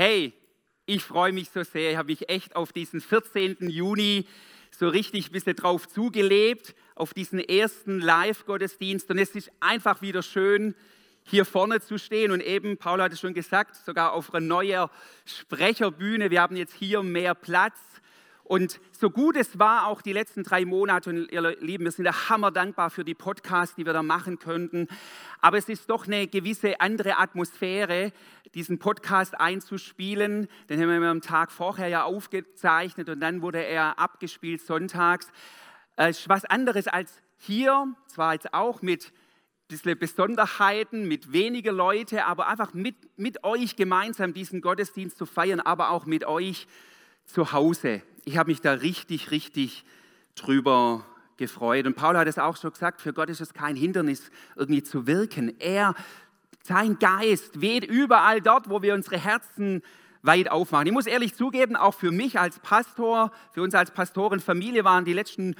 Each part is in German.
Hey, ich freue mich so sehr. Ich habe mich echt auf diesen 14. Juni so richtig ein bisschen drauf zugelebt, auf diesen ersten Live-Gottesdienst. Und es ist einfach wieder schön, hier vorne zu stehen und eben, Paul hat es schon gesagt, sogar auf einer neuen Sprecherbühne. Wir haben jetzt hier mehr Platz. Und so gut es war, auch die letzten drei Monate, und ihr Lieben, wir sind da hammer dankbar für die Podcasts, die wir da machen könnten. Aber es ist doch eine gewisse andere Atmosphäre, diesen Podcast einzuspielen. Den haben wir am Tag vorher ja aufgezeichnet und dann wurde er abgespielt sonntags. Es ist was anderes als hier, zwar jetzt auch mit bisschen Besonderheiten, mit weniger Leute, aber einfach mit, mit euch gemeinsam diesen Gottesdienst zu feiern, aber auch mit euch zu Hause. Ich habe mich da richtig, richtig drüber gefreut. Und Paul hat es auch schon gesagt, für Gott ist es kein Hindernis, irgendwie zu wirken. Er, sein Geist weht überall dort, wo wir unsere Herzen weit aufmachen. Ich muss ehrlich zugeben, auch für mich als Pastor, für uns als Pastorenfamilie waren die letzten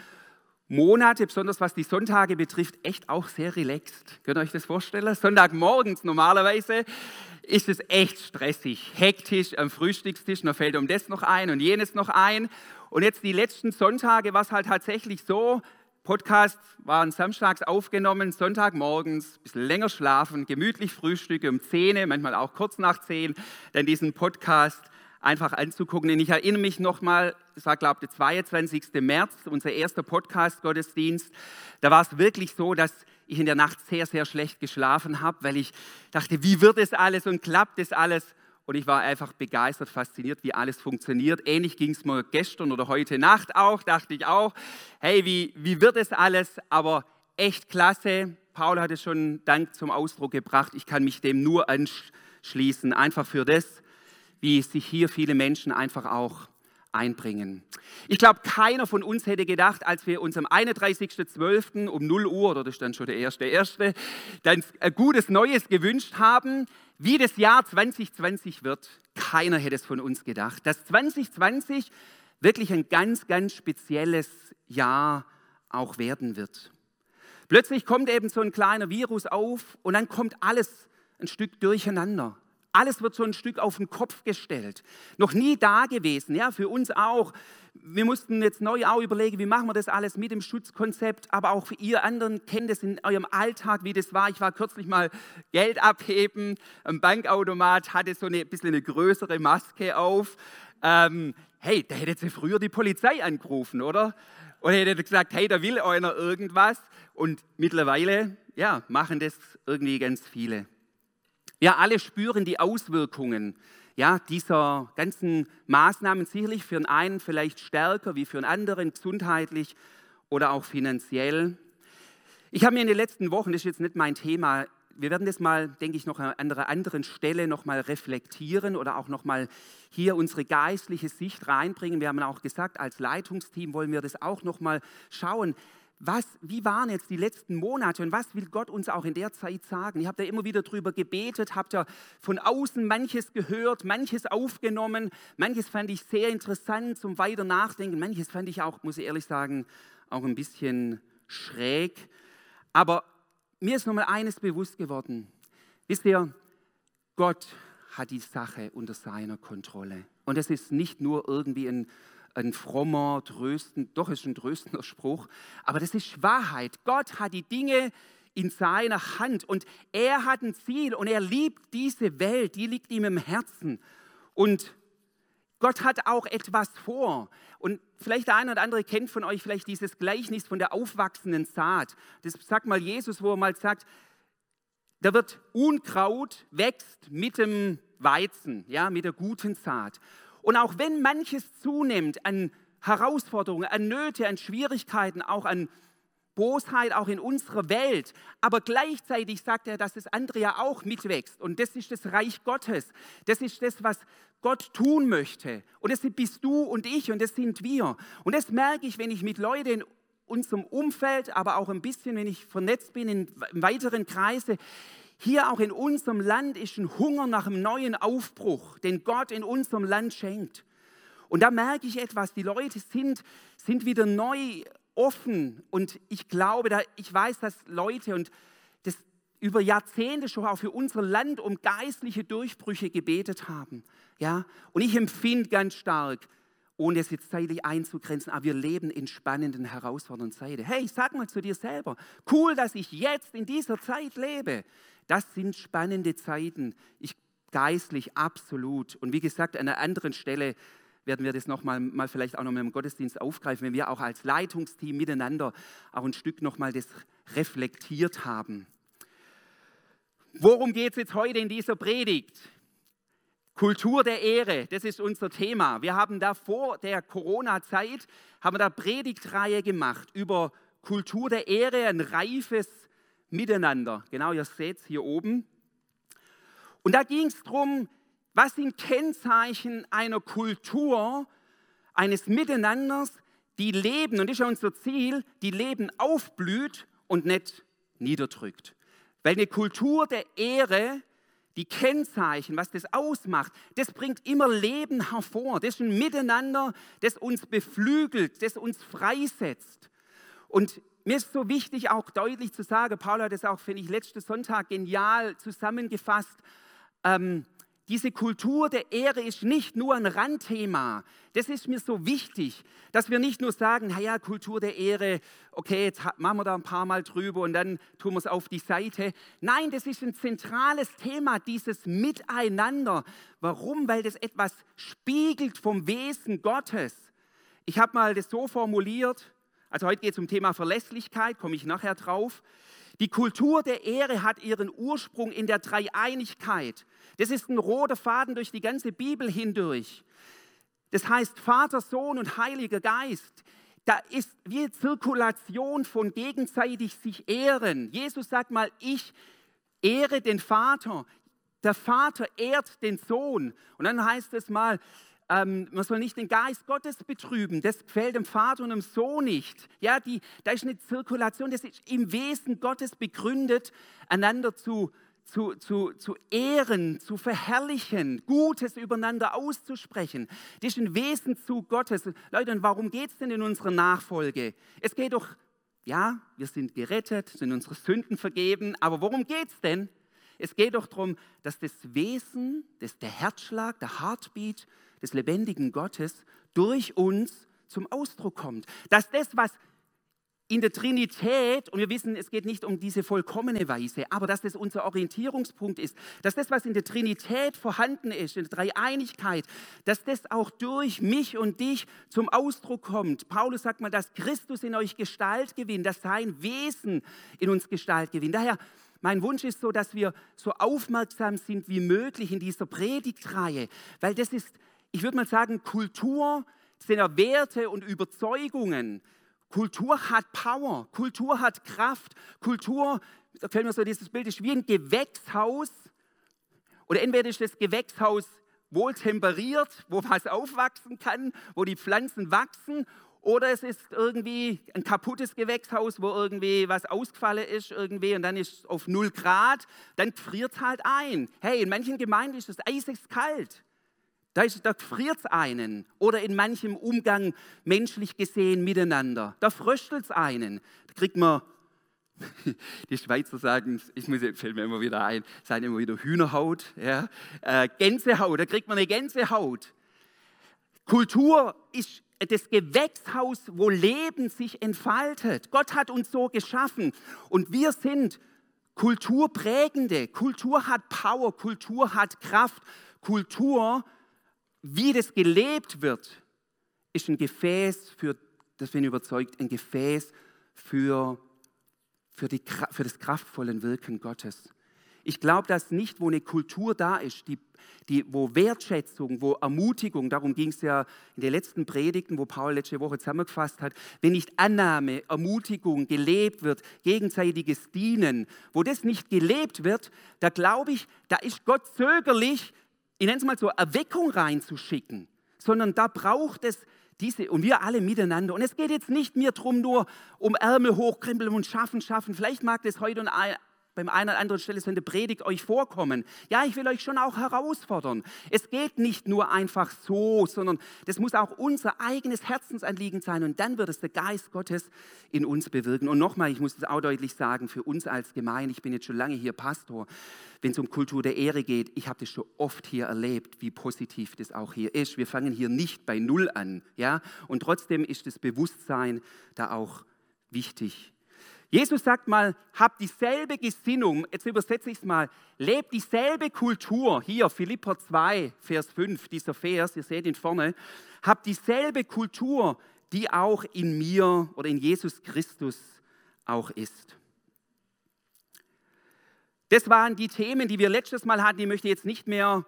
Monate, besonders was die Sonntage betrifft, echt auch sehr relaxed. Könnt ihr euch das vorstellen? Sonntagmorgens normalerweise ist es echt stressig, hektisch am Frühstückstisch, da fällt um das noch ein und jenes noch ein. Und jetzt die letzten Sonntage war es halt tatsächlich so, Podcast waren samstags aufgenommen, Sonntagmorgens, ein bisschen länger schlafen, gemütlich frühstücken um 10, manchmal auch kurz nach 10, dann diesen Podcast einfach anzugucken. Und ich erinnere mich nochmal, das war, glaube ich, der 22. März, unser erster Podcast-Gottesdienst. Da war es wirklich so, dass ich in der Nacht sehr, sehr schlecht geschlafen habe, weil ich dachte, wie wird es alles und klappt es alles? Und ich war einfach begeistert, fasziniert, wie alles funktioniert. Ähnlich ging es mir gestern oder heute Nacht auch, dachte ich auch, hey, wie, wie wird es alles? Aber echt klasse. Paul hat es schon Dank zum Ausdruck gebracht. Ich kann mich dem nur anschließen, einfach für das, wie sich hier viele Menschen einfach auch einbringen. Ich glaube, keiner von uns hätte gedacht, als wir uns am 31.12. um 0 Uhr, oder das ist dann schon der erste, erste, dann ein gutes Neues gewünscht haben, wie das Jahr 2020 wird. Keiner hätte es von uns gedacht, dass 2020 wirklich ein ganz, ganz spezielles Jahr auch werden wird. Plötzlich kommt eben so ein kleiner Virus auf und dann kommt alles ein Stück durcheinander. Alles wird so ein Stück auf den Kopf gestellt. Noch nie da gewesen, ja, für uns auch. Wir mussten jetzt neu auch überlegen, wie machen wir das alles mit dem Schutzkonzept, aber auch für ihr anderen kennt es in eurem Alltag, wie das war. Ich war kürzlich mal Geld abheben, am Bankautomat hatte so eine bisschen eine größere Maske auf. Ähm, hey, da hätte sie früher die Polizei angerufen, oder? Oder hätte gesagt, hey, da will einer irgendwas. Und mittlerweile, ja, machen das irgendwie ganz viele. Wir alle spüren die Auswirkungen ja, dieser ganzen Maßnahmen sicherlich für den einen vielleicht stärker wie für den anderen, gesundheitlich oder auch finanziell. Ich habe mir in den letzten Wochen, das ist jetzt nicht mein Thema, wir werden das mal, denke ich, noch an einer anderen Stelle noch mal reflektieren oder auch noch mal hier unsere geistliche Sicht reinbringen. Wir haben auch gesagt, als Leitungsteam wollen wir das auch noch mal schauen was, wie waren jetzt die letzten Monate und was will Gott uns auch in der Zeit sagen? Ich habe da immer wieder drüber gebetet, habe da von außen manches gehört, manches aufgenommen, manches fand ich sehr interessant zum weiter Nachdenken, manches fand ich auch, muss ich ehrlich sagen, auch ein bisschen schräg. Aber mir ist nochmal eines bewusst geworden. Wisst ihr, Gott hat die Sache unter seiner Kontrolle. Und es ist nicht nur irgendwie ein ein frommer, tröstend, doch ist ein tröstender Spruch, aber das ist Wahrheit. Gott hat die Dinge in seiner Hand und er hat ein Ziel und er liebt diese Welt, die liegt ihm im Herzen. Und Gott hat auch etwas vor. Und vielleicht der eine oder andere kennt von euch vielleicht dieses Gleichnis von der aufwachsenden Saat. Das sagt mal Jesus, wo er mal sagt, da wird Unkraut wächst mit dem Weizen, ja, mit der guten Saat. Und auch wenn manches zunimmt an Herausforderungen, an Nöte, an Schwierigkeiten, auch an Bosheit, auch in unserer Welt, aber gleichzeitig sagt er, dass das andere ja auch mitwächst. Und das ist das Reich Gottes. Das ist das, was Gott tun möchte. Und das bist du und ich und das sind wir. Und das merke ich, wenn ich mit Leuten in unserem Umfeld, aber auch ein bisschen, wenn ich vernetzt bin in weiteren Kreise, hier auch in unserem Land ist ein Hunger nach einem neuen Aufbruch, den Gott in unserem Land schenkt. Und da merke ich etwas, die Leute sind, sind wieder neu offen und ich glaube, da, ich weiß, dass Leute, und das über Jahrzehnte schon auch für unser Land um geistliche Durchbrüche gebetet haben. Ja? Und ich empfinde ganz stark, ohne es jetzt zeitlich einzugrenzen, aber wir leben in spannenden, herausfordernden Zeiten. Hey, sag mal zu dir selber, cool, dass ich jetzt in dieser Zeit lebe. Das sind spannende Zeiten. Ich geistlich absolut. Und wie gesagt, an einer anderen Stelle werden wir das nochmal mal vielleicht auch noch mit dem Gottesdienst aufgreifen, wenn wir auch als Leitungsteam miteinander auch ein Stück nochmal das reflektiert haben. Worum geht es jetzt heute in dieser Predigt? Kultur der Ehre, das ist unser Thema. Wir haben da vor der Corona-Zeit, haben da Predigtreihe gemacht über Kultur der Ehre, ein reifes Miteinander. Genau, ihr seht es hier oben. Und da ging es darum, was sind Kennzeichen einer Kultur, eines Miteinanders, die leben, und das ist ja unser Ziel, die Leben aufblüht und nicht niederdrückt. Weil eine Kultur der Ehre, die Kennzeichen, was das ausmacht, das bringt immer Leben hervor. Das ist ein Miteinander, das uns beflügelt, das uns freisetzt. Und mir ist so wichtig, auch deutlich zu sagen, Paul hat es auch, finde ich, letzten Sonntag genial zusammengefasst. Ähm, diese Kultur der Ehre ist nicht nur ein Randthema. Das ist mir so wichtig, dass wir nicht nur sagen, naja, Kultur der Ehre, okay, jetzt machen wir da ein paar Mal drüber und dann tun wir es auf die Seite. Nein, das ist ein zentrales Thema, dieses Miteinander. Warum? Weil das etwas spiegelt vom Wesen Gottes. Ich habe mal das so formuliert, also heute geht es um Thema Verlässlichkeit, komme ich nachher drauf. Die Kultur der Ehre hat ihren Ursprung in der Dreieinigkeit. Das ist ein roter Faden durch die ganze Bibel hindurch. Das heißt Vater, Sohn und Heiliger Geist. Da ist wie Zirkulation von gegenseitig sich ehren. Jesus sagt mal, ich ehre den Vater. Der Vater ehrt den Sohn. Und dann heißt es mal, ähm, man soll nicht den Geist Gottes betrüben. Das gefällt dem Vater und dem Sohn nicht. Ja, die, da ist eine Zirkulation, das ist im Wesen Gottes begründet, einander zu, zu, zu, zu ehren, zu verherrlichen, Gutes übereinander auszusprechen. Das ist ein Wesenzug Gottes. Leute, und warum geht es denn in unserer Nachfolge? Es geht doch, ja, wir sind gerettet, sind unsere Sünden vergeben, aber worum geht es denn? Es geht doch darum, dass das Wesen, das der Herzschlag, der Heartbeat des lebendigen Gottes durch uns zum Ausdruck kommt. Dass das, was in der Trinität, und wir wissen, es geht nicht um diese vollkommene Weise, aber dass das unser Orientierungspunkt ist, dass das, was in der Trinität vorhanden ist, in der Dreieinigkeit, dass das auch durch mich und dich zum Ausdruck kommt. Paulus sagt mal, dass Christus in euch Gestalt gewinnt, dass sein Wesen in uns Gestalt gewinnt. Daher, mein Wunsch ist so, dass wir so aufmerksam sind wie möglich in dieser Predigtreihe, weil das ist ich würde mal sagen, Kultur sind ja Werte und Überzeugungen. Kultur hat Power, Kultur hat Kraft, Kultur, da fällt mir so dieses Bild, ist wie ein Gewächshaus. Oder entweder ist das Gewächshaus wohl temperiert, wo was aufwachsen kann, wo die Pflanzen wachsen, oder es ist irgendwie ein kaputtes Gewächshaus, wo irgendwie was ausgefallen ist irgendwie und dann ist es auf 0 Grad, dann friert es halt ein. Hey, in manchen Gemeinden ist es eisig kalt. Da, da friert es einen. Oder in manchem Umgang menschlich gesehen miteinander. Da fröstelt es einen. Da kriegt man, die Schweizer sagen, ich muss, fällt mir immer wieder ein, sagen immer wieder Hühnerhaut, ja, äh, Gänsehaut, da kriegt man eine Gänsehaut. Kultur ist das Gewächshaus, wo Leben sich entfaltet. Gott hat uns so geschaffen und wir sind Kulturprägende. Kultur hat Power, Kultur hat Kraft, Kultur wie das gelebt wird, ist ein Gefäß für, das bin ich überzeugt, ein Gefäß für, für, die, für das kraftvolle Wirken Gottes. Ich glaube, dass nicht, wo eine Kultur da ist, die, die, wo Wertschätzung, wo Ermutigung, darum ging es ja in den letzten Predigten, wo Paul letzte Woche zusammengefasst hat, wenn nicht Annahme, Ermutigung gelebt wird, gegenseitiges Dienen, wo das nicht gelebt wird, da glaube ich, da ist Gott zögerlich, ich nenne es mal so, Erweckung reinzuschicken, sondern da braucht es diese, und wir alle miteinander. Und es geht jetzt nicht mehr darum, nur um Ärmel hochkrempeln und schaffen, schaffen. Vielleicht mag das heute und beim einen oder anderen Stelle so in der Predigt euch vorkommen. Ja, ich will euch schon auch herausfordern. Es geht nicht nur einfach so, sondern das muss auch unser eigenes Herzensanliegen sein und dann wird es der Geist Gottes in uns bewirken. Und nochmal, ich muss das auch deutlich sagen, für uns als Gemeinde, ich bin jetzt schon lange hier Pastor, wenn es um Kultur der Ehre geht, ich habe das schon oft hier erlebt, wie positiv das auch hier ist. Wir fangen hier nicht bei Null an, ja, und trotzdem ist das Bewusstsein da auch wichtig. Jesus sagt mal, habt dieselbe Gesinnung, jetzt übersetze ich es mal, lebt dieselbe Kultur, hier Philipper 2, Vers 5, dieser Vers, ihr seht ihn vorne, habt dieselbe Kultur, die auch in mir oder in Jesus Christus auch ist. Das waren die Themen, die wir letztes Mal hatten, die möchte ich jetzt nicht mehr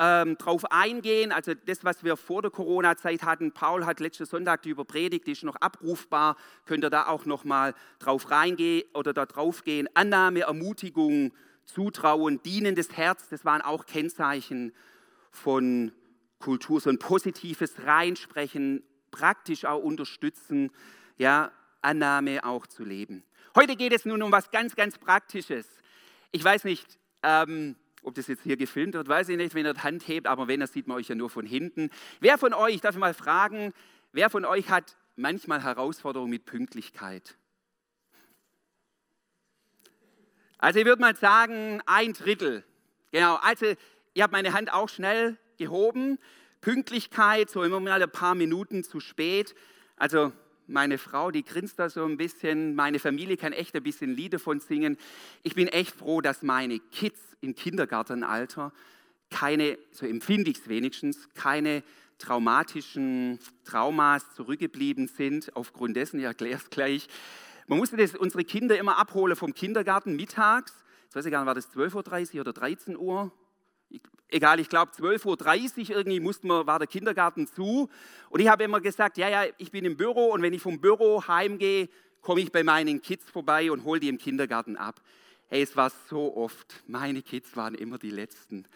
ähm, drauf eingehen. Also das, was wir vor der Corona-Zeit hatten, Paul hat letzten Sonntag die überpredigt, die ist noch abrufbar, könnt ihr da auch noch mal drauf reingehen oder da drauf gehen. Annahme, Ermutigung, Zutrauen, dienendes Herz, das waren auch Kennzeichen von Kultur, so ein positives Reinsprechen, praktisch auch unterstützen, ja, Annahme auch zu leben. Heute geht es nun um was ganz, ganz Praktisches. Ich weiß nicht, ähm, ob das jetzt hier gefilmt wird, weiß ich nicht, wenn er die Hand hebt, aber wenn, das sieht man euch ja nur von hinten. Wer von euch, darf ich mal fragen, wer von euch hat manchmal Herausforderungen mit Pünktlichkeit? Also ich würde mal sagen, ein Drittel. Genau, also ich habe meine Hand auch schnell gehoben. Pünktlichkeit, so immer mal ein paar Minuten zu spät. Also meine Frau, die grinst da so ein bisschen. Meine Familie kann echt ein bisschen Lieder von singen. Ich bin echt froh, dass meine Kids im Kindergartenalter keine, so empfinde ich es wenigstens, keine traumatischen Traumas zurückgeblieben sind. Aufgrund dessen, ich erkläre es gleich. Man musste das, unsere Kinder immer abholen vom Kindergarten mittags. Ich weiß gar nicht, war das 12.30 Uhr oder 13 Uhr? Egal, ich glaube 12.30 Uhr irgendwie mussten wir, war der Kindergarten zu. Und ich habe immer gesagt, ja, ja, ich bin im Büro und wenn ich vom Büro heimgehe, komme ich bei meinen Kids vorbei und hole die im Kindergarten ab. Hey, es war so oft, meine Kids waren immer die Letzten,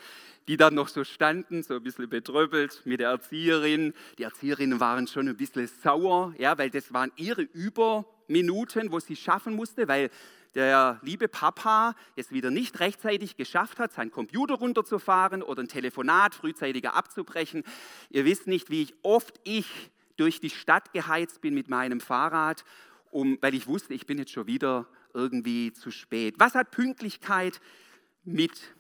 die dann noch so standen, so ein bisschen betröppelt mit der Erzieherin. Die Erzieherinnen waren schon ein bisschen sauer, ja, weil das waren ihre Überminuten, wo sie schaffen musste, weil der liebe Papa es wieder nicht rechtzeitig geschafft hat, seinen Computer runterzufahren oder ein Telefonat frühzeitiger abzubrechen. Ihr wisst nicht, wie oft ich durch die Stadt geheizt bin mit meinem Fahrrad, um, weil ich wusste, ich bin jetzt schon wieder irgendwie zu spät. Was hat Pünktlichkeit mit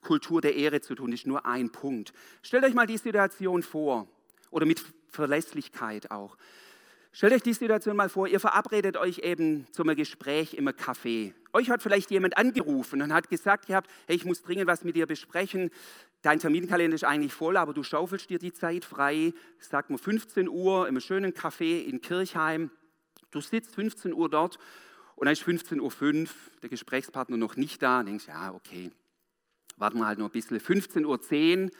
Kultur der Ehre zu tun? Das ist nur ein Punkt. Stellt euch mal die Situation vor oder mit Verlässlichkeit auch. Stellt euch die Situation mal vor, ihr verabredet euch eben zum Gespräch im Café. Euch hat vielleicht jemand angerufen und hat gesagt gehabt, hey, ich muss dringend was mit dir besprechen. Dein Terminkalender ist eigentlich voll, aber du schaufelst dir die Zeit frei. Sag mal 15 Uhr im schönen Café in Kirchheim. Du sitzt 15 Uhr dort und dann ist 15.05 Uhr, der Gesprächspartner noch nicht da. Und denkst, ja, okay, warten wir halt noch ein bisschen. 15.10 Uhr,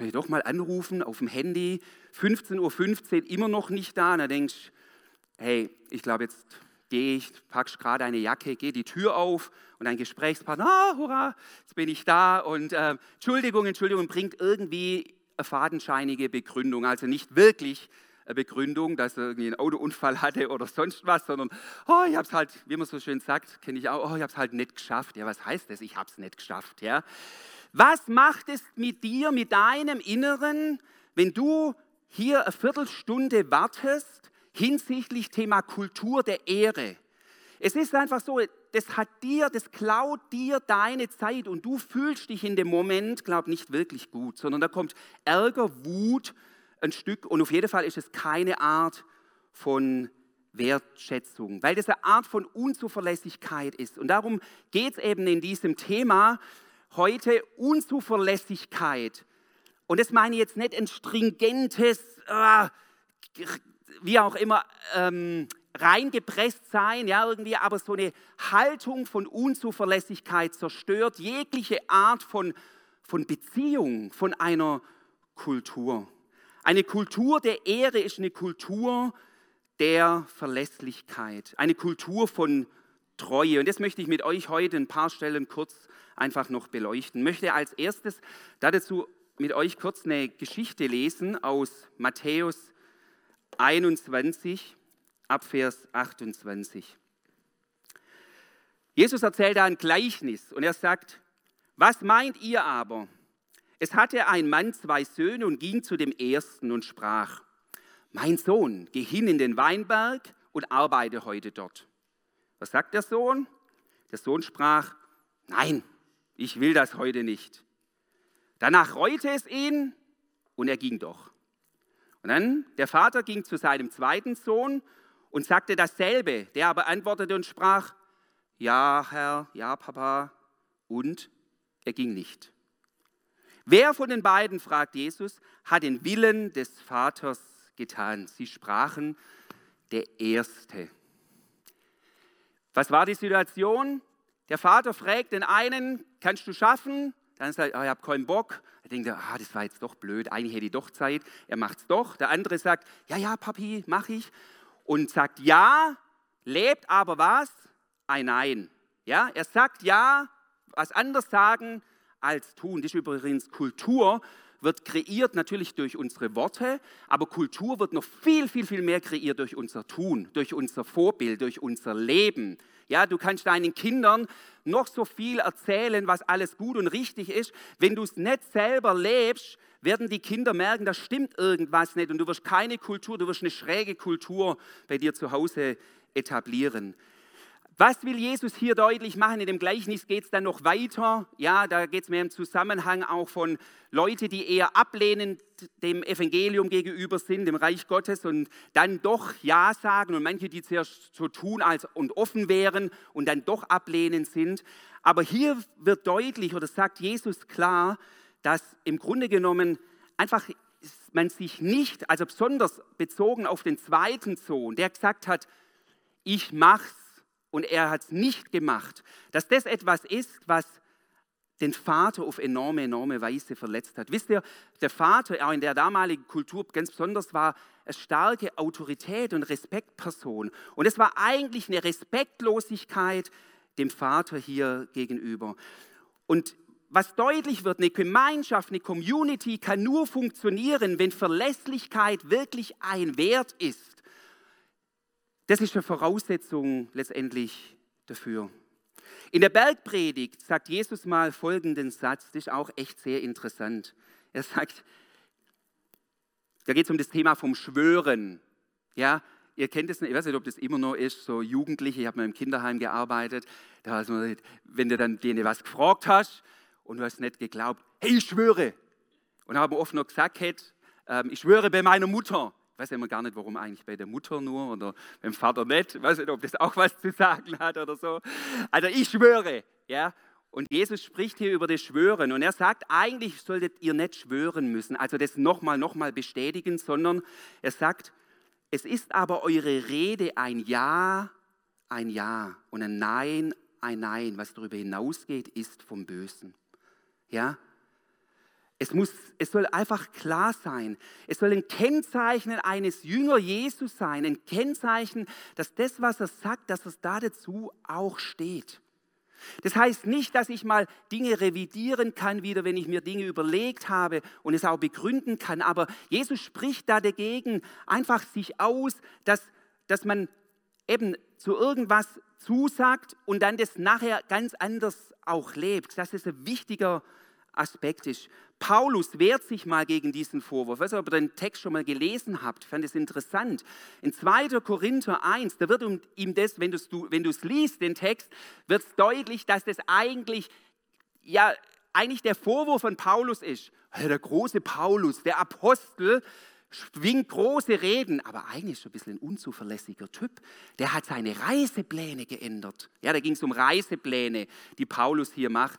ich doch mal anrufen auf dem Handy, 15.15 Uhr immer noch nicht da. Und dann denkst hey, ich glaube, jetzt gehe ich, packst gerade eine Jacke, geh die Tür auf und ein Gesprächspartner, ah, hurra, jetzt bin ich da und äh, Entschuldigung, Entschuldigung, bringt irgendwie eine fadenscheinige Begründung, also nicht wirklich eine Begründung, dass er irgendwie einen Autounfall hatte oder sonst was, sondern, oh, ich habe es halt, wie man so schön sagt, kenne ich auch, oh, ich habe es halt nicht geschafft. Ja, was heißt das? Ich habe es nicht geschafft. Ja, was macht es mit dir, mit deinem Inneren, wenn du hier eine Viertelstunde wartest hinsichtlich Thema Kultur der Ehre? Es ist einfach so, das hat dir, das klaut dir deine Zeit und du fühlst dich in dem Moment, glaub nicht wirklich gut, sondern da kommt Ärger, Wut ein Stück und auf jeden Fall ist es keine Art von Wertschätzung, weil das eine Art von Unzuverlässigkeit ist. Und darum geht es eben in diesem Thema, heute Unzuverlässigkeit. Und das meine ich jetzt nicht ein stringentes, äh, wie auch immer, ähm, reingepresst sein, ja, irgendwie, aber so eine Haltung von Unzuverlässigkeit zerstört jegliche Art von, von Beziehung, von einer Kultur. Eine Kultur der Ehre ist eine Kultur der Verlässlichkeit, eine Kultur von Treue. Und das möchte ich mit euch heute ein paar Stellen kurz einfach noch beleuchten. Ich möchte als erstes dazu mit euch kurz eine Geschichte lesen aus Matthäus 21 ab Vers 28. Jesus erzählt da ein Gleichnis und er sagt, was meint ihr aber? Es hatte ein Mann zwei Söhne und ging zu dem ersten und sprach, mein Sohn, geh hin in den Weinberg und arbeite heute dort. Was sagt der Sohn? Der Sohn sprach, nein, ich will das heute nicht. Danach reute es ihn und er ging doch. Und dann der Vater ging zu seinem zweiten Sohn und sagte dasselbe. Der aber antwortete und sprach, ja, Herr, ja, Papa, und er ging nicht. Wer von den beiden, fragt Jesus, hat den Willen des Vaters getan? Sie sprachen, der Erste. Was war die Situation? Der Vater fragt den einen, kannst du schaffen? Dann sagt er, oh, ich habe keinen Bock. Er denkt, ah, das war jetzt doch blöd, eigentlich hätte ich doch Zeit. Er macht es doch. Der andere sagt, ja, ja, Papi, mache ich. Und sagt ja, lebt aber was? Ein Nein. Ja, er sagt ja, was anders sagen als tun. Das ist übrigens Kultur, wird kreiert natürlich durch unsere Worte, aber Kultur wird noch viel, viel, viel mehr kreiert durch unser Tun, durch unser Vorbild, durch unser Leben. Ja, du kannst deinen Kindern noch so viel erzählen, was alles gut und richtig ist. Wenn du es nicht selber lebst, werden die Kinder merken, da stimmt irgendwas nicht und du wirst keine Kultur, du wirst eine schräge Kultur bei dir zu Hause etablieren. Was will Jesus hier deutlich machen? In dem Gleichnis geht es dann noch weiter. Ja, da geht es mehr im Zusammenhang auch von Leuten, die eher ablehnend dem Evangelium gegenüber sind, dem Reich Gottes und dann doch Ja sagen und manche, die zuerst so tun als und offen wären und dann doch ablehnend sind. Aber hier wird deutlich oder sagt Jesus klar, dass im Grunde genommen einfach man sich nicht, also besonders bezogen auf den zweiten Sohn, der gesagt hat, ich mach's und er hat es nicht gemacht, dass das etwas ist, was den Vater auf enorme, enorme Weise verletzt hat. Wisst ihr, der Vater auch in der damaligen Kultur ganz besonders war eine starke Autorität und Respektperson. Und es war eigentlich eine Respektlosigkeit dem Vater hier gegenüber. Und was deutlich wird, eine Gemeinschaft, eine Community kann nur funktionieren, wenn Verlässlichkeit wirklich ein Wert ist. Das ist eine Voraussetzung letztendlich dafür. In der Bergpredigt sagt Jesus mal folgenden Satz, das ist auch echt sehr interessant. Er sagt, da geht es um das Thema vom Schwören. Ja, ihr kennt es, ich weiß nicht, ob das immer noch ist, so Jugendliche, ich habe mal im Kinderheim gearbeitet, da also, wenn du dann denen was gefragt hast und du hast nicht geglaubt, hey, ich schwöre. Und haben oft noch gesagt, ähm, ich schwöre bei meiner Mutter. Ich weiß immer gar nicht, warum eigentlich bei der Mutter nur oder beim Vater nicht. Ich weiß nicht, ob das auch was zu sagen hat oder so. Also ich schwöre, ja. Und Jesus spricht hier über das Schwören und er sagt, eigentlich solltet ihr nicht schwören müssen, also das nochmal, nochmal bestätigen, sondern er sagt, es ist aber eure Rede ein Ja, ein Ja und ein Nein, ein Nein. Was darüber hinausgeht, ist vom Bösen. Ja, es, muss, es soll einfach klar sein. Es soll ein Kennzeichen eines Jünger Jesus sein. Ein Kennzeichen, dass das, was er sagt, dass es da dazu auch steht. Das heißt nicht, dass ich mal Dinge revidieren kann, wieder wenn ich mir Dinge überlegt habe und es auch begründen kann. Aber Jesus spricht da dagegen einfach sich aus, dass, dass man eben zu irgendwas zusagt und dann das nachher ganz anders auch lebt. Das ist ein wichtiger Aspekt ist. Paulus wehrt sich mal gegen diesen Vorwurf. Ich weiß nicht, ob ihr den Text schon mal gelesen habt, ich fand es interessant. In 2. Korinther 1, da wird ihm das, wenn du es liest, den Text, wird es deutlich, dass das eigentlich, ja, eigentlich der Vorwurf von Paulus ist. Der große Paulus, der Apostel, schwingt große Reden, aber eigentlich ist ein bisschen ein unzuverlässiger Typ. Der hat seine Reisepläne geändert. Ja, da ging es um Reisepläne, die Paulus hier macht.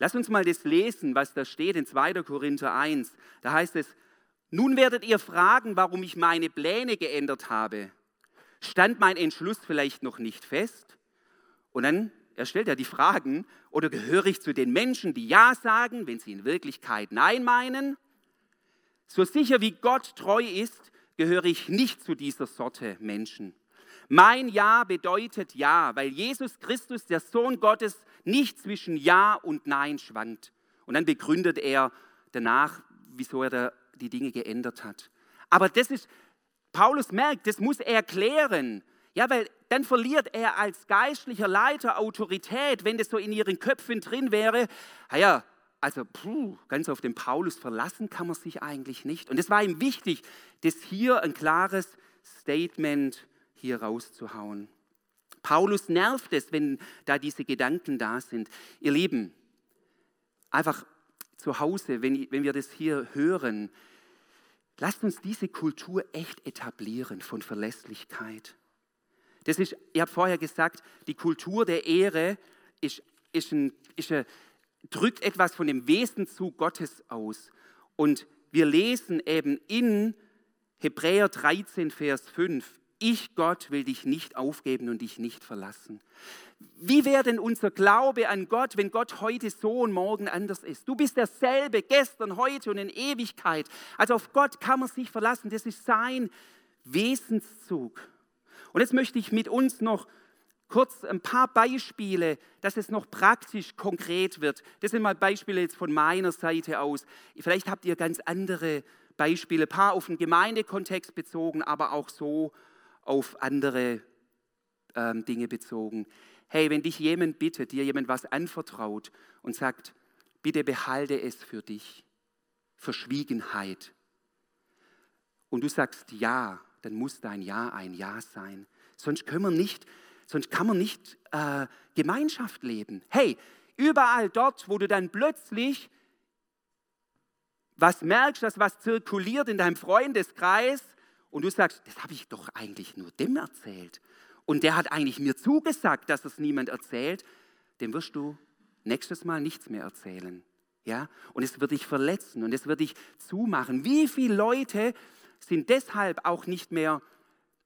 Lass uns mal das lesen, was da steht in 2. Korinther 1. Da heißt es, nun werdet ihr fragen, warum ich meine Pläne geändert habe. Stand mein Entschluss vielleicht noch nicht fest? Und dann, er stellt ja die Fragen, oder gehöre ich zu den Menschen, die Ja sagen, wenn sie in Wirklichkeit Nein meinen? So sicher wie Gott treu ist, gehöre ich nicht zu dieser Sorte Menschen. Mein Ja bedeutet Ja, weil Jesus Christus, der Sohn Gottes, nicht zwischen Ja und Nein schwankt. Und dann begründet er danach, wieso er die Dinge geändert hat. Aber das ist, Paulus merkt, das muss er klären. Ja, weil dann verliert er als geistlicher Leiter Autorität, wenn das so in ihren Köpfen drin wäre. Naja, also puh, ganz auf den Paulus verlassen kann man sich eigentlich nicht. Und es war ihm wichtig, das hier ein klares Statement hier rauszuhauen. Paulus nervt es, wenn da diese Gedanken da sind. Ihr Lieben, einfach zu Hause, wenn, wenn wir das hier hören, lasst uns diese Kultur echt etablieren von Verlässlichkeit. Das ist, ich habe vorher gesagt, die Kultur der Ehre ist, ist, ein, ist ein, drückt etwas von dem Wesenszug Gottes aus. Und wir lesen eben in Hebräer 13, Vers 5, ich Gott will dich nicht aufgeben und dich nicht verlassen. Wie wäre denn unser Glaube an Gott, wenn Gott heute so und morgen anders ist? Du bist derselbe, gestern, heute und in Ewigkeit. Also auf Gott kann man sich verlassen. Das ist sein Wesenszug. Und jetzt möchte ich mit uns noch kurz ein paar Beispiele, dass es noch praktisch konkret wird. Das sind mal Beispiele jetzt von meiner Seite aus. Vielleicht habt ihr ganz andere Beispiele, ein paar auf den Gemeindekontext bezogen, aber auch so auf andere ähm, Dinge bezogen. Hey, wenn dich jemand bittet, dir jemand was anvertraut und sagt, bitte behalte es für dich, Verschwiegenheit, und du sagst ja, dann muss dein Ja ein Ja sein. Sonst können wir nicht, sonst kann man nicht äh, Gemeinschaft leben. Hey, überall dort, wo du dann plötzlich was merkst, dass was zirkuliert in deinem Freundeskreis, und du sagst, das habe ich doch eigentlich nur dem erzählt. Und der hat eigentlich mir zugesagt, dass es niemand erzählt, dem wirst du nächstes Mal nichts mehr erzählen. Ja? Und es wird dich verletzen und es wird dich zumachen. Wie viele Leute sind deshalb auch nicht mehr,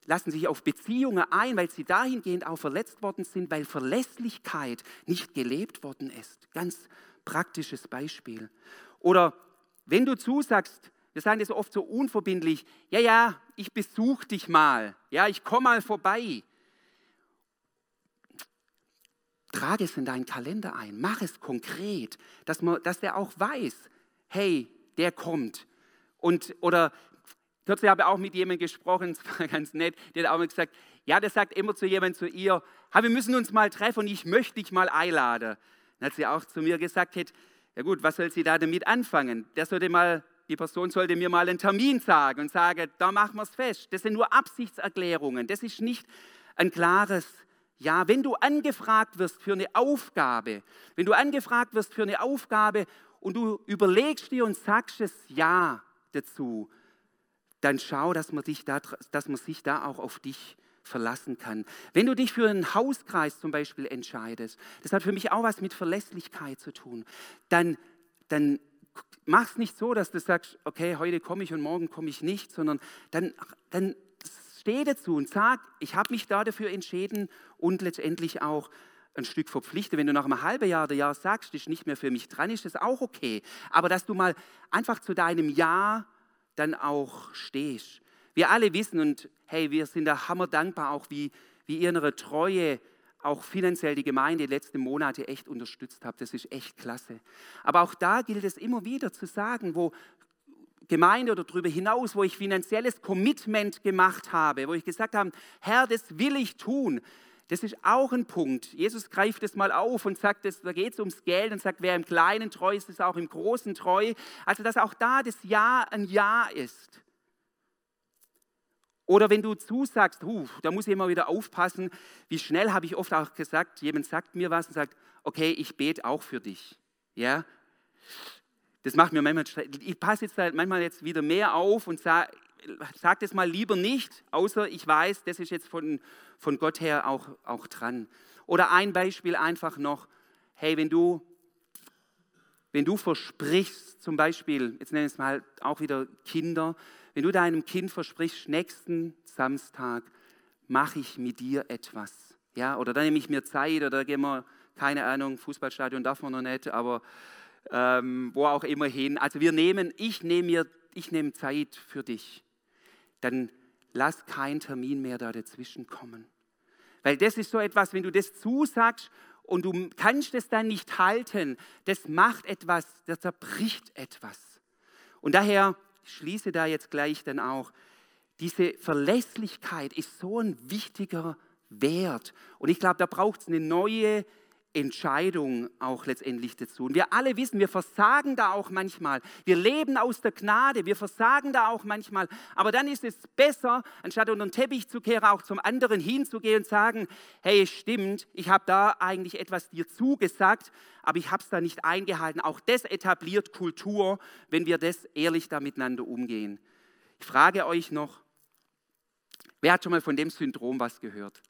lassen sich auf Beziehungen ein, weil sie dahingehend auch verletzt worden sind, weil Verlässlichkeit nicht gelebt worden ist. Ganz praktisches Beispiel. Oder wenn du zusagst, wir sagen das oft so unverbindlich, ja, ja, ich besuche dich mal, ja, ich komme mal vorbei. Trage es in deinen Kalender ein, mach es konkret, dass, man, dass der auch weiß, hey, der kommt. Und, oder kürzlich habe ich auch mit jemandem gesprochen, das war ganz nett, der hat auch mal gesagt, ja, der sagt immer zu jemandem zu ihr, wir müssen uns mal treffen und ich möchte dich mal einladen. Dann hat sie auch zu mir gesagt, ja gut, was soll sie da damit anfangen? Der sollte mal die Person sollte mir mal einen Termin sagen und sagen, da machen wir es fest. Das sind nur Absichtserklärungen. Das ist nicht ein klares Ja. Wenn du angefragt wirst für eine Aufgabe, wenn du angefragt wirst für eine Aufgabe und du überlegst dir und sagst es Ja dazu, dann schau, dass man, dich da, dass man sich da auch auf dich verlassen kann. Wenn du dich für einen Hauskreis zum Beispiel entscheidest, das hat für mich auch was mit Verlässlichkeit zu tun, dann, dann mach es nicht so, dass du sagst, okay, heute komme ich und morgen komme ich nicht, sondern dann, dann steh dazu und sag, ich habe mich da dafür entschieden und letztendlich auch ein Stück verpflichtet. Wenn du nach einem halben Jahr oder Jahr sagst, ist nicht mehr für mich dran, ist das auch okay. Aber dass du mal einfach zu deinem Ja dann auch stehst. Wir alle wissen und hey, wir sind da hammer dankbar auch, wie, wie ihr ihre Treue auch finanziell die Gemeinde die letzten Monate echt unterstützt habt. Das ist echt klasse. Aber auch da gilt es immer wieder zu sagen, wo Gemeinde oder darüber hinaus, wo ich finanzielles Commitment gemacht habe, wo ich gesagt habe, Herr, das will ich tun. Das ist auch ein Punkt. Jesus greift es mal auf und sagt, da geht es ums Geld und sagt, wer im Kleinen treu ist, ist auch im Großen treu. Also, dass auch da das Ja ein Ja ist. Oder wenn du zusagst, uh, da muss ich immer wieder aufpassen, wie schnell habe ich oft auch gesagt, jemand sagt mir was und sagt, okay, ich bete auch für dich. Ja, das macht mir manchmal, ich passe jetzt manchmal jetzt wieder mehr auf und sage, sag das mal lieber nicht, außer ich weiß, das ist jetzt von, von Gott her auch, auch dran. Oder ein Beispiel einfach noch, hey, wenn du, wenn du versprichst, zum Beispiel, jetzt nenne ich es mal auch wieder Kinder, wenn du deinem Kind versprichst, nächsten Samstag mache ich mit dir etwas. Ja, oder dann nehme ich mir Zeit oder gehen wir, keine Ahnung, Fußballstadion darf man noch nicht, aber ähm, wo auch immer hin. Also wir nehmen, ich nehme mir, ich nehme Zeit für dich. Dann lass keinen Termin mehr da dazwischen kommen. Weil das ist so etwas, wenn du das zusagst und du kannst es dann nicht halten, das macht etwas, das zerbricht etwas. Und daher schließe da jetzt gleich dann auch, diese Verlässlichkeit ist so ein wichtiger Wert. Und ich glaube, da braucht es eine neue Entscheidung auch letztendlich dazu. Und wir alle wissen, wir versagen da auch manchmal. Wir leben aus der Gnade, wir versagen da auch manchmal. Aber dann ist es besser, anstatt unter den Teppich zu kehren, auch zum anderen hinzugehen und sagen, hey, stimmt, ich habe da eigentlich etwas dir zugesagt, aber ich habe es da nicht eingehalten. Auch das etabliert Kultur, wenn wir das ehrlich da miteinander umgehen. Ich frage euch noch, wer hat schon mal von dem Syndrom was gehört?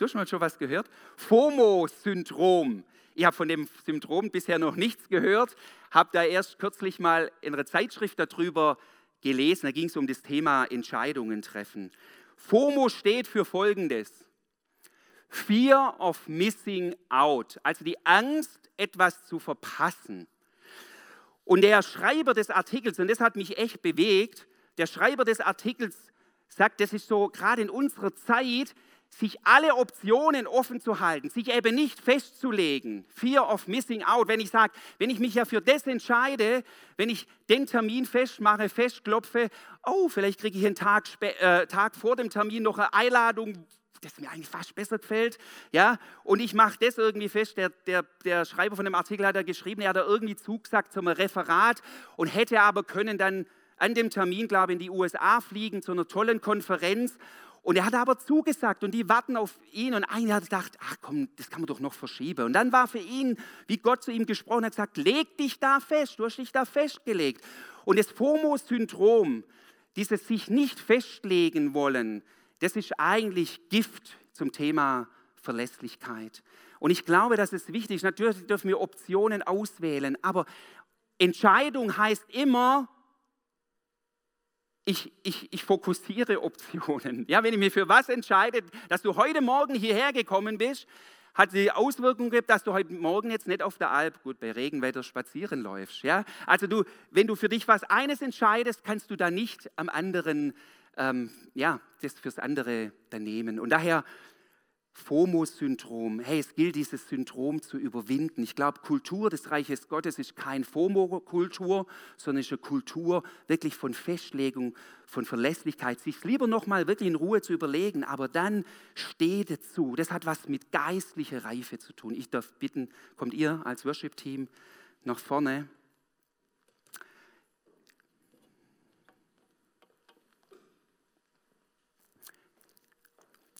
Du hast mal schon was gehört? FOMO-Syndrom. Ich habe von dem Syndrom bisher noch nichts gehört, habe da erst kürzlich mal in einer Zeitschrift darüber gelesen. Da ging es um das Thema Entscheidungen treffen. FOMO steht für Folgendes. Fear of Missing Out, also die Angst, etwas zu verpassen. Und der Schreiber des Artikels, und das hat mich echt bewegt, der Schreiber des Artikels sagt, das ist so gerade in unserer Zeit, sich alle Optionen offen zu halten, sich eben nicht festzulegen. Fear of missing out. Wenn ich sage, wenn ich mich ja für das entscheide, wenn ich den Termin festmache, festklopfe, oh, vielleicht kriege ich einen Tag, äh, Tag vor dem Termin noch eine Einladung, das mir eigentlich fast besser gefällt, ja, und ich mache das irgendwie fest, der, der, der Schreiber von dem Artikel hat da geschrieben, er hat da irgendwie zugesagt zum Referat und hätte aber können dann an dem Termin, glaube ich, in die USA fliegen zu einer tollen Konferenz und er hat aber zugesagt und die warten auf ihn. Und einer hat gedacht, ach komm, das kann man doch noch verschieben. Und dann war für ihn, wie Gott zu ihm gesprochen hat, gesagt, leg dich da fest, du hast dich da festgelegt. Und das FOMO-Syndrom, dieses sich nicht festlegen wollen, das ist eigentlich Gift zum Thema Verlässlichkeit. Und ich glaube, dass es wichtig ist. Natürlich dürfen wir Optionen auswählen, aber Entscheidung heißt immer, ich, ich, ich fokussiere Optionen. Ja, wenn ich mich für was entscheide, dass du heute Morgen hierher gekommen bist, hat die Auswirkung gehabt, dass du heute Morgen jetzt nicht auf der Alp, gut, bei Regenwetter spazieren läufst. Ja? Also du, wenn du für dich was eines entscheidest, kannst du da nicht am anderen, ähm, ja, das fürs andere dann nehmen. Und daher FOMO-Syndrom. Hey, es gilt, dieses Syndrom zu überwinden. Ich glaube, Kultur des Reiches Gottes ist kein FOMO-Kultur, sondern ist eine Kultur wirklich von Festlegung, von Verlässlichkeit, sich lieber nochmal wirklich in Ruhe zu überlegen, aber dann steht dazu. Das hat was mit geistlicher Reife zu tun. Ich darf bitten, kommt ihr als Worship-Team nach vorne.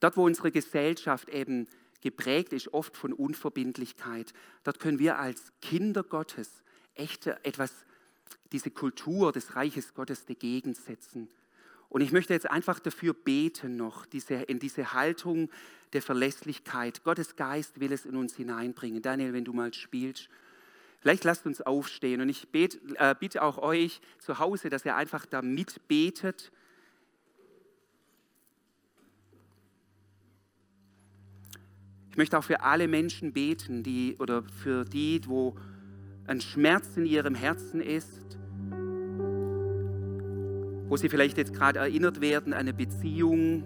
Dort, wo unsere Gesellschaft eben geprägt ist, oft von Unverbindlichkeit, dort können wir als Kinder Gottes echt etwas, diese Kultur des Reiches Gottes dagegen setzen. Und ich möchte jetzt einfach dafür beten noch, diese, in diese Haltung der Verlässlichkeit. Gottes Geist will es in uns hineinbringen. Daniel, wenn du mal spielst, vielleicht lasst uns aufstehen. Und ich bete, äh, bitte auch euch zu Hause, dass ihr einfach da mitbetet Ich möchte auch für alle Menschen beten, die oder für die, wo ein Schmerz in ihrem Herzen ist, wo sie vielleicht jetzt gerade erinnert werden an eine Beziehung,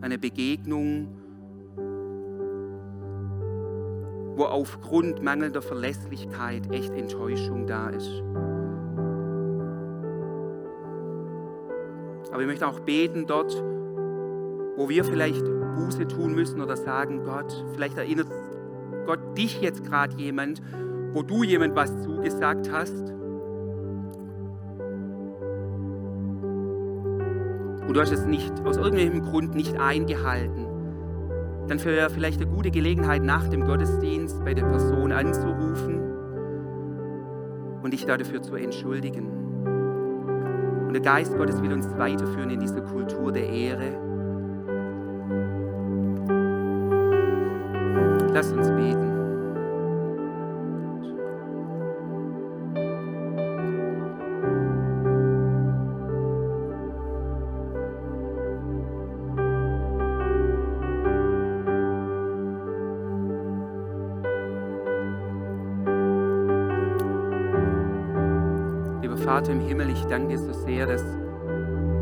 eine Begegnung, wo aufgrund mangelnder Verlässlichkeit echt Enttäuschung da ist. Aber ich möchte auch beten dort, wo wir vielleicht Buße tun müssen oder sagen, Gott, vielleicht erinnert Gott dich jetzt gerade jemand, wo du jemand was zugesagt hast. Und du hast es nicht, aus irgendwelchem Grund nicht eingehalten. Dann wäre vielleicht eine gute Gelegenheit, nach dem Gottesdienst bei der Person anzurufen und dich dafür zu entschuldigen. Und der Geist Gottes will uns weiterführen in diese Kultur der Ehre Lass uns beten. Lieber Vater im Himmel, ich danke dir so sehr, dass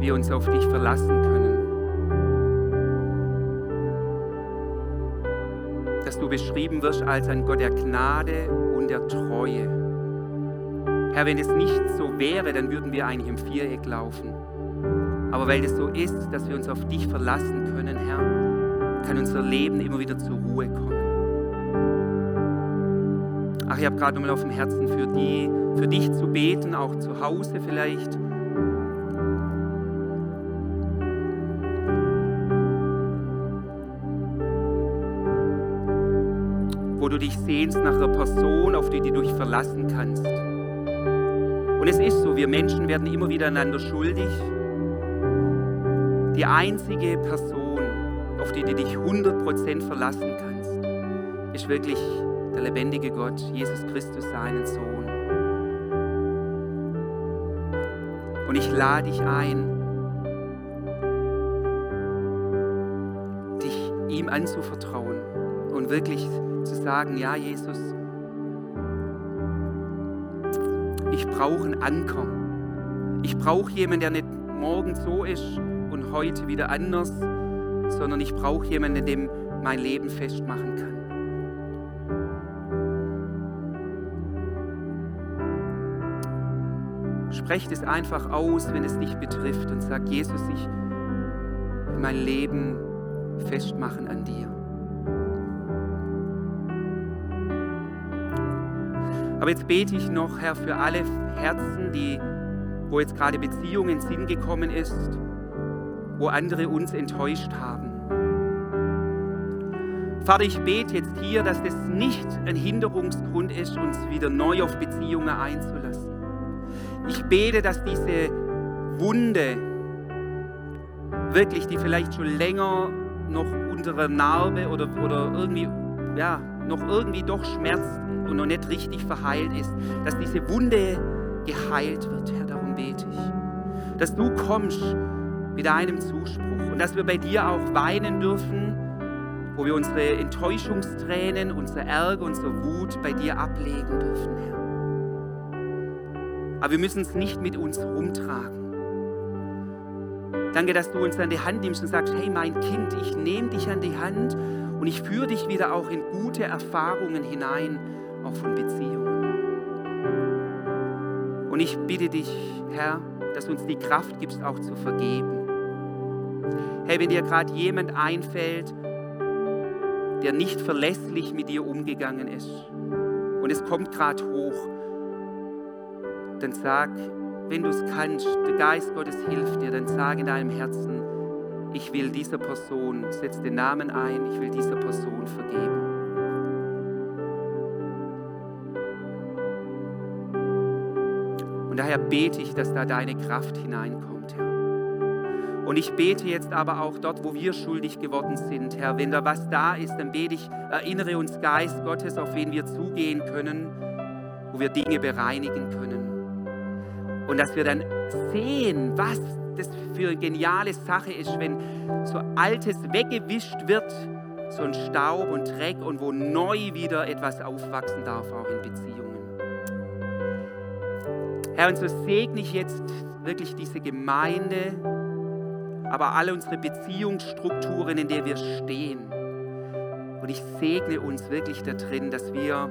wir uns auf dich verlassen können. Dass du beschrieben wirst als ein Gott der Gnade und der Treue. Herr, wenn es nicht so wäre, dann würden wir eigentlich im Viereck laufen. Aber weil das so ist, dass wir uns auf dich verlassen können, Herr, kann unser Leben immer wieder zur Ruhe kommen. Ach, ich habe gerade nochmal auf dem Herzen für, die, für dich zu beten, auch zu Hause vielleicht. Wo du dich sehnst nach einer Person, auf die du dich verlassen kannst. Und es ist so, wir Menschen werden immer wieder einander schuldig. Die einzige Person, auf die du dich 100% verlassen kannst, ist wirklich der lebendige Gott, Jesus Christus, seinen Sohn. Und ich lade dich ein, dich ihm anzuvertrauen und wirklich zu sagen, ja Jesus, ich brauche einen Anker. Ich brauche jemanden, der nicht morgen so ist und heute wieder anders, sondern ich brauche jemanden, dem mein Leben festmachen kann. Sprecht es einfach aus, wenn es dich betrifft und sagt, Jesus, ich will mein Leben festmachen an dir. Aber jetzt bete ich noch, Herr, für alle Herzen, die, wo jetzt gerade Beziehungen in Sinn gekommen ist, wo andere uns enttäuscht haben. Vater, ich bete jetzt hier, dass das nicht ein Hinderungsgrund ist, uns wieder neu auf Beziehungen einzulassen. Ich bete, dass diese Wunde, wirklich, die vielleicht schon länger noch unter einer Narbe oder, oder irgendwie, ja, noch irgendwie doch schmerzt und noch nicht richtig verheilt ist, dass diese Wunde geheilt wird, Herr, darum bete ich. Dass du kommst mit einem Zuspruch und dass wir bei dir auch weinen dürfen, wo wir unsere Enttäuschungstränen, unser Ärger, unsere Wut bei dir ablegen dürfen, Herr. Aber wir müssen es nicht mit uns rumtragen. Danke, dass du uns an die Hand nimmst und sagst, hey mein Kind, ich nehme dich an die Hand und ich führe dich wieder auch in gute Erfahrungen hinein, auch von Beziehungen. Und ich bitte dich, Herr, dass du uns die Kraft gibst, auch zu vergeben. Hey, wenn dir gerade jemand einfällt, der nicht verlässlich mit dir umgegangen ist und es kommt gerade hoch, dann sag, wenn du es kannst, der Geist Gottes hilft dir, dann sag in deinem Herzen, ich will dieser Person, setz den Namen ein, ich will dieser Person vergeben. Und daher bete ich, dass da deine Kraft hineinkommt, Herr. Und ich bete jetzt aber auch dort, wo wir schuldig geworden sind, Herr, wenn da was da ist, dann bete ich, erinnere uns, Geist Gottes, auf wen wir zugehen können, wo wir Dinge bereinigen können. Und dass wir dann sehen, was das für eine geniale Sache ist, wenn so Altes weggewischt wird, so ein Staub und Dreck und wo neu wieder etwas aufwachsen darf, auch in Beziehungen. Herr, und so segne ich jetzt wirklich diese Gemeinde, aber alle unsere Beziehungsstrukturen, in der wir stehen. Und ich segne uns wirklich da drin, dass wir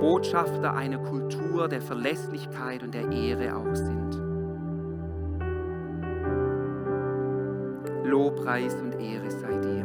Botschafter einer Kultur der Verlässlichkeit und der Ehre auch sind. Lobpreis und Ehre sei dir.